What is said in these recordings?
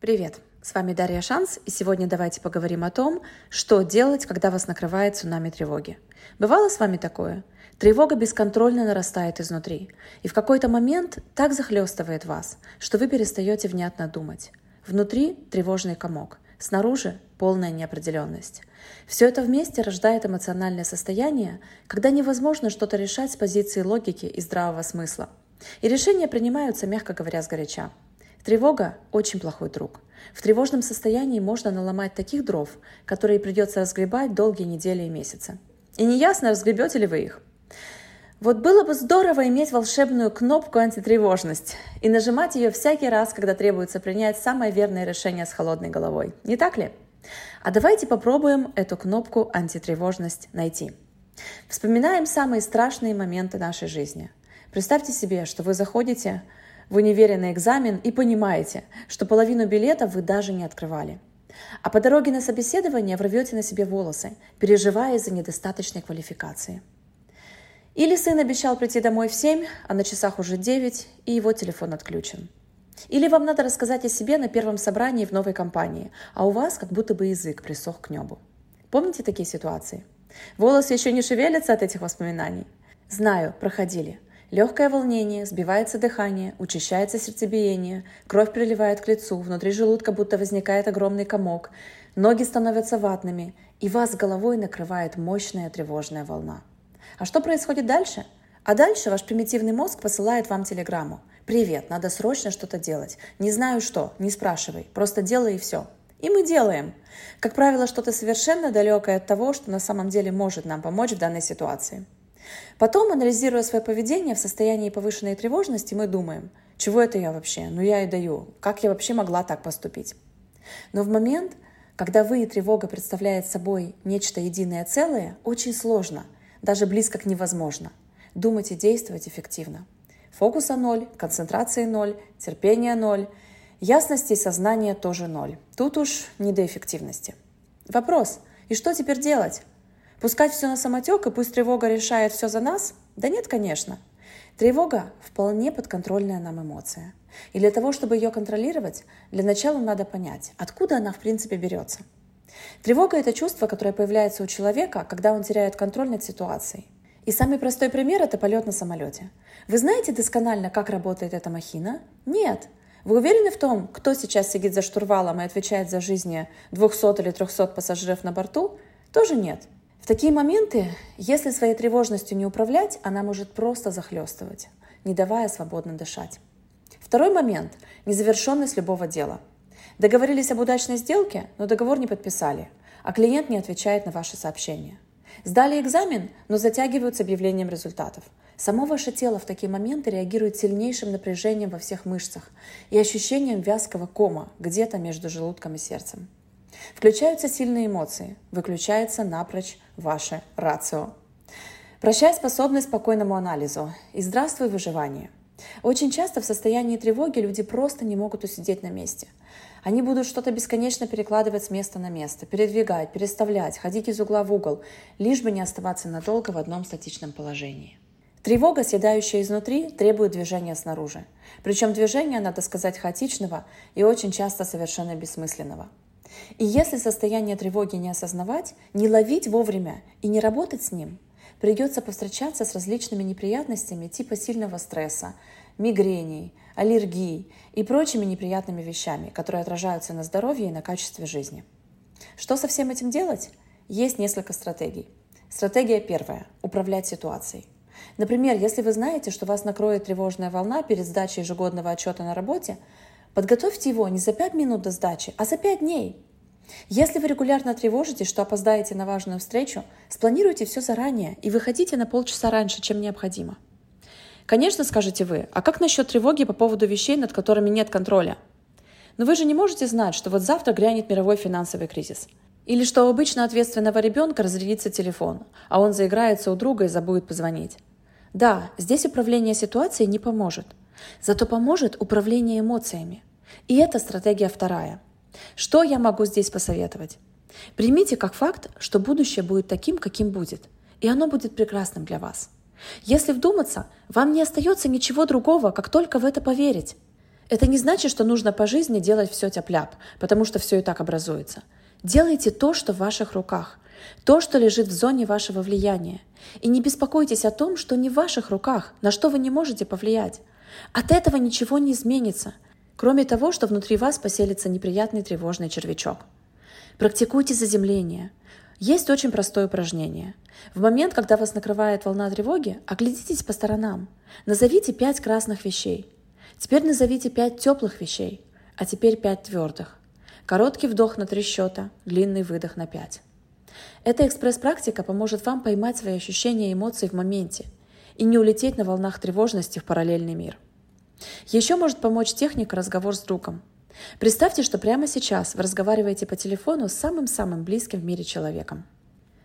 Привет! С вами Дарья Шанс, и сегодня давайте поговорим о том, что делать, когда вас накрывает цунами тревоги. Бывало с вами такое? Тревога бесконтрольно нарастает изнутри, и в какой-то момент так захлестывает вас, что вы перестаете внятно думать. Внутри тревожный комок, снаружи полная неопределенность. Все это вместе рождает эмоциональное состояние, когда невозможно что-то решать с позиции логики и здравого смысла. И решения принимаются, мягко говоря, сгоряча. Тревога – очень плохой друг. В тревожном состоянии можно наломать таких дров, которые придется разгребать долгие недели и месяцы. И неясно, разгребете ли вы их. Вот было бы здорово иметь волшебную кнопку антитревожность и нажимать ее всякий раз, когда требуется принять самое верное решение с холодной головой. Не так ли? А давайте попробуем эту кнопку антитревожность найти. Вспоминаем самые страшные моменты нашей жизни. Представьте себе, что вы заходите в универе на экзамен и понимаете, что половину билетов вы даже не открывали. А по дороге на собеседование вы рвете на себе волосы, переживая из-за недостаточной квалификации. Или сын обещал прийти домой в 7, а на часах уже 9, и его телефон отключен. Или вам надо рассказать о себе на первом собрании в новой компании, а у вас как будто бы язык присох к небу. Помните такие ситуации? Волосы еще не шевелятся от этих воспоминаний? Знаю, проходили – Легкое волнение, сбивается дыхание, учащается сердцебиение, кровь приливает к лицу, внутри желудка будто возникает огромный комок, ноги становятся ватными, и вас головой накрывает мощная тревожная волна. А что происходит дальше? А дальше ваш примитивный мозг посылает вам телеграмму. «Привет, надо срочно что-то делать. Не знаю что, не спрашивай, просто делай и все». И мы делаем. Как правило, что-то совершенно далекое от того, что на самом деле может нам помочь в данной ситуации. Потом, анализируя свое поведение в состоянии повышенной тревожности, мы думаем, чего это я вообще? Ну я и даю. Как я вообще могла так поступить? Но в момент, когда вы и тревога представляет собой нечто единое целое, очень сложно, даже близко к невозможно. Думать и действовать эффективно. Фокуса ноль, концентрации ноль, терпения ноль, ясности сознания тоже ноль. Тут уж не до эффективности. Вопрос, и что теперь делать? Пускать все на самотек, и пусть тревога решает все за нас? Да нет, конечно. Тревога – вполне подконтрольная нам эмоция. И для того, чтобы ее контролировать, для начала надо понять, откуда она в принципе берется. Тревога – это чувство, которое появляется у человека, когда он теряет контроль над ситуацией. И самый простой пример – это полет на самолете. Вы знаете досконально, как работает эта махина? Нет. Вы уверены в том, кто сейчас сидит за штурвалом и отвечает за жизни 200 или 300 пассажиров на борту? Тоже нет. В такие моменты, если своей тревожностью не управлять, она может просто захлестывать, не давая свободно дышать. Второй момент – незавершенность любого дела. Договорились об удачной сделке, но договор не подписали, а клиент не отвечает на ваши сообщения. Сдали экзамен, но затягивают с объявлением результатов. Само ваше тело в такие моменты реагирует сильнейшим напряжением во всех мышцах и ощущением вязкого кома где-то между желудком и сердцем. Включаются сильные эмоции, выключается напрочь ваше рацио. Прощай способность спокойному анализу и здравствуй выживание. Очень часто в состоянии тревоги люди просто не могут усидеть на месте. Они будут что-то бесконечно перекладывать с места на место, передвигать, переставлять, ходить из угла в угол, лишь бы не оставаться надолго в одном статичном положении. Тревога, съедающая изнутри, требует движения снаружи. Причем движения, надо сказать, хаотичного и очень часто совершенно бессмысленного – и если состояние тревоги не осознавать, не ловить вовремя и не работать с ним, придется повстречаться с различными неприятностями типа сильного стресса, мигрений, аллергий и прочими неприятными вещами, которые отражаются на здоровье и на качестве жизни. Что со всем этим делать? Есть несколько стратегий. Стратегия первая – управлять ситуацией. Например, если вы знаете, что вас накроет тревожная волна перед сдачей ежегодного отчета на работе, подготовьте его не за 5 минут до сдачи, а за 5 дней – если вы регулярно тревожитесь, что опоздаете на важную встречу, спланируйте все заранее и выходите на полчаса раньше, чем необходимо. Конечно, скажете вы, а как насчет тревоги по поводу вещей, над которыми нет контроля? Но вы же не можете знать, что вот завтра грянет мировой финансовый кризис. Или что у обычно ответственного ребенка разрядится телефон, а он заиграется у друга и забудет позвонить. Да, здесь управление ситуацией не поможет. Зато поможет управление эмоциями. И это стратегия вторая – что я могу здесь посоветовать? Примите как факт, что будущее будет таким, каким будет, и оно будет прекрасным для вас. Если вдуматься, вам не остается ничего другого, как только в это поверить. Это не значит, что нужно по жизни делать все тяп-ляп, потому что все и так образуется. Делайте то, что в ваших руках, то, что лежит в зоне вашего влияния. И не беспокойтесь о том, что не в ваших руках, на что вы не можете повлиять. От этого ничего не изменится, кроме того, что внутри вас поселится неприятный тревожный червячок. Практикуйте заземление. Есть очень простое упражнение. В момент, когда вас накрывает волна тревоги, оглядитесь по сторонам. Назовите пять красных вещей. Теперь назовите пять теплых вещей, а теперь пять твердых. Короткий вдох на три счета, длинный выдох на пять. Эта экспресс-практика поможет вам поймать свои ощущения и эмоции в моменте и не улететь на волнах тревожности в параллельный мир. Еще может помочь техника разговор с другом. Представьте, что прямо сейчас вы разговариваете по телефону с самым-самым близким в мире человеком.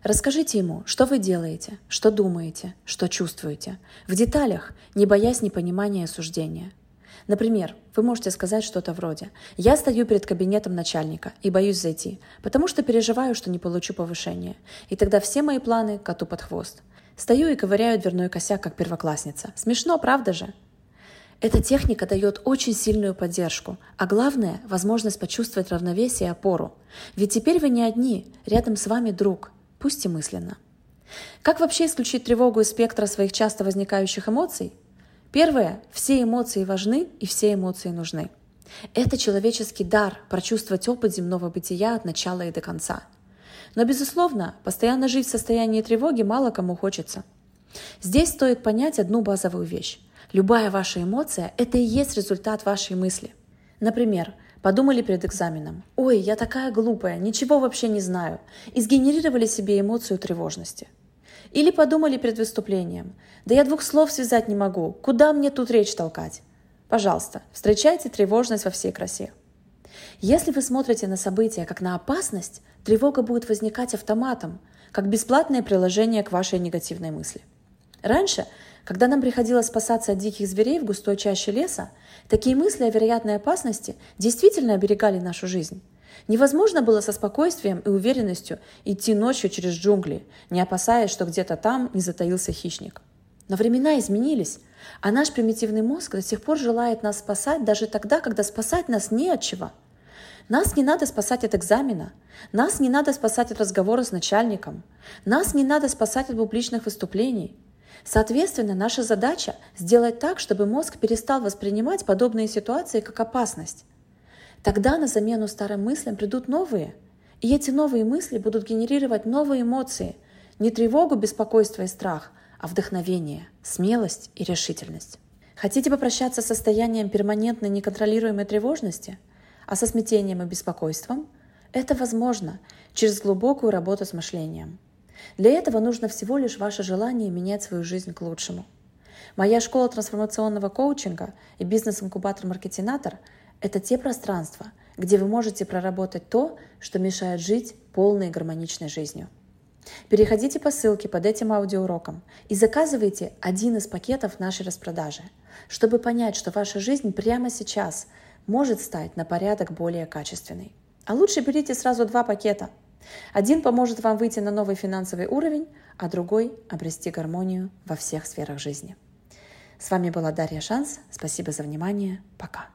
Расскажите ему, что вы делаете, что думаете, что чувствуете, в деталях, не боясь непонимания и осуждения – Например, вы можете сказать что-то вроде «Я стою перед кабинетом начальника и боюсь зайти, потому что переживаю, что не получу повышение, и тогда все мои планы коту под хвост. Стою и ковыряю дверной косяк, как первоклассница. Смешно, правда же?» Эта техника дает очень сильную поддержку, а главное – возможность почувствовать равновесие и опору. Ведь теперь вы не одни, рядом с вами друг, пусть и мысленно. Как вообще исключить тревогу из спектра своих часто возникающих эмоций? Первое. Все эмоции важны и все эмоции нужны. Это человеческий дар прочувствовать опыт земного бытия от начала и до конца. Но, безусловно, постоянно жить в состоянии тревоги мало кому хочется. Здесь стоит понять одну базовую вещь. Любая ваша эмоция – это и есть результат вашей мысли. Например, подумали перед экзаменом «Ой, я такая глупая, ничего вообще не знаю» и сгенерировали себе эмоцию тревожности – или подумали перед выступлением. Да я двух слов связать не могу. Куда мне тут речь толкать? Пожалуйста, встречайте тревожность во всей красе. Если вы смотрите на события как на опасность, тревога будет возникать автоматом, как бесплатное приложение к вашей негативной мысли. Раньше, когда нам приходилось спасаться от диких зверей в густой чаще леса, такие мысли о вероятной опасности действительно оберегали нашу жизнь. Невозможно было со спокойствием и уверенностью идти ночью через джунгли, не опасаясь, что где-то там не затаился хищник. Но времена изменились, а наш примитивный мозг до сих пор желает нас спасать даже тогда, когда спасать нас не от чего. Нас не надо спасать от экзамена, нас не надо спасать от разговора с начальником, нас не надо спасать от публичных выступлений. Соответственно, наша задача – сделать так, чтобы мозг перестал воспринимать подобные ситуации как опасность. Тогда на замену старым мыслям придут новые. И эти новые мысли будут генерировать новые эмоции. Не тревогу, беспокойство и страх, а вдохновение, смелость и решительность. Хотите попрощаться с состоянием перманентной неконтролируемой тревожности, а со смятением и беспокойством? Это возможно через глубокую работу с мышлением. Для этого нужно всего лишь ваше желание менять свою жизнь к лучшему. Моя школа трансформационного коучинга и бизнес-инкубатор-маркетинатор это те пространства, где вы можете проработать то, что мешает жить полной и гармоничной жизнью. Переходите по ссылке под этим аудиоуроком и заказывайте один из пакетов нашей распродажи, чтобы понять, что ваша жизнь прямо сейчас может стать на порядок более качественной. А лучше берите сразу два пакета. Один поможет вам выйти на новый финансовый уровень, а другой – обрести гармонию во всех сферах жизни. С вами была Дарья Шанс. Спасибо за внимание. Пока.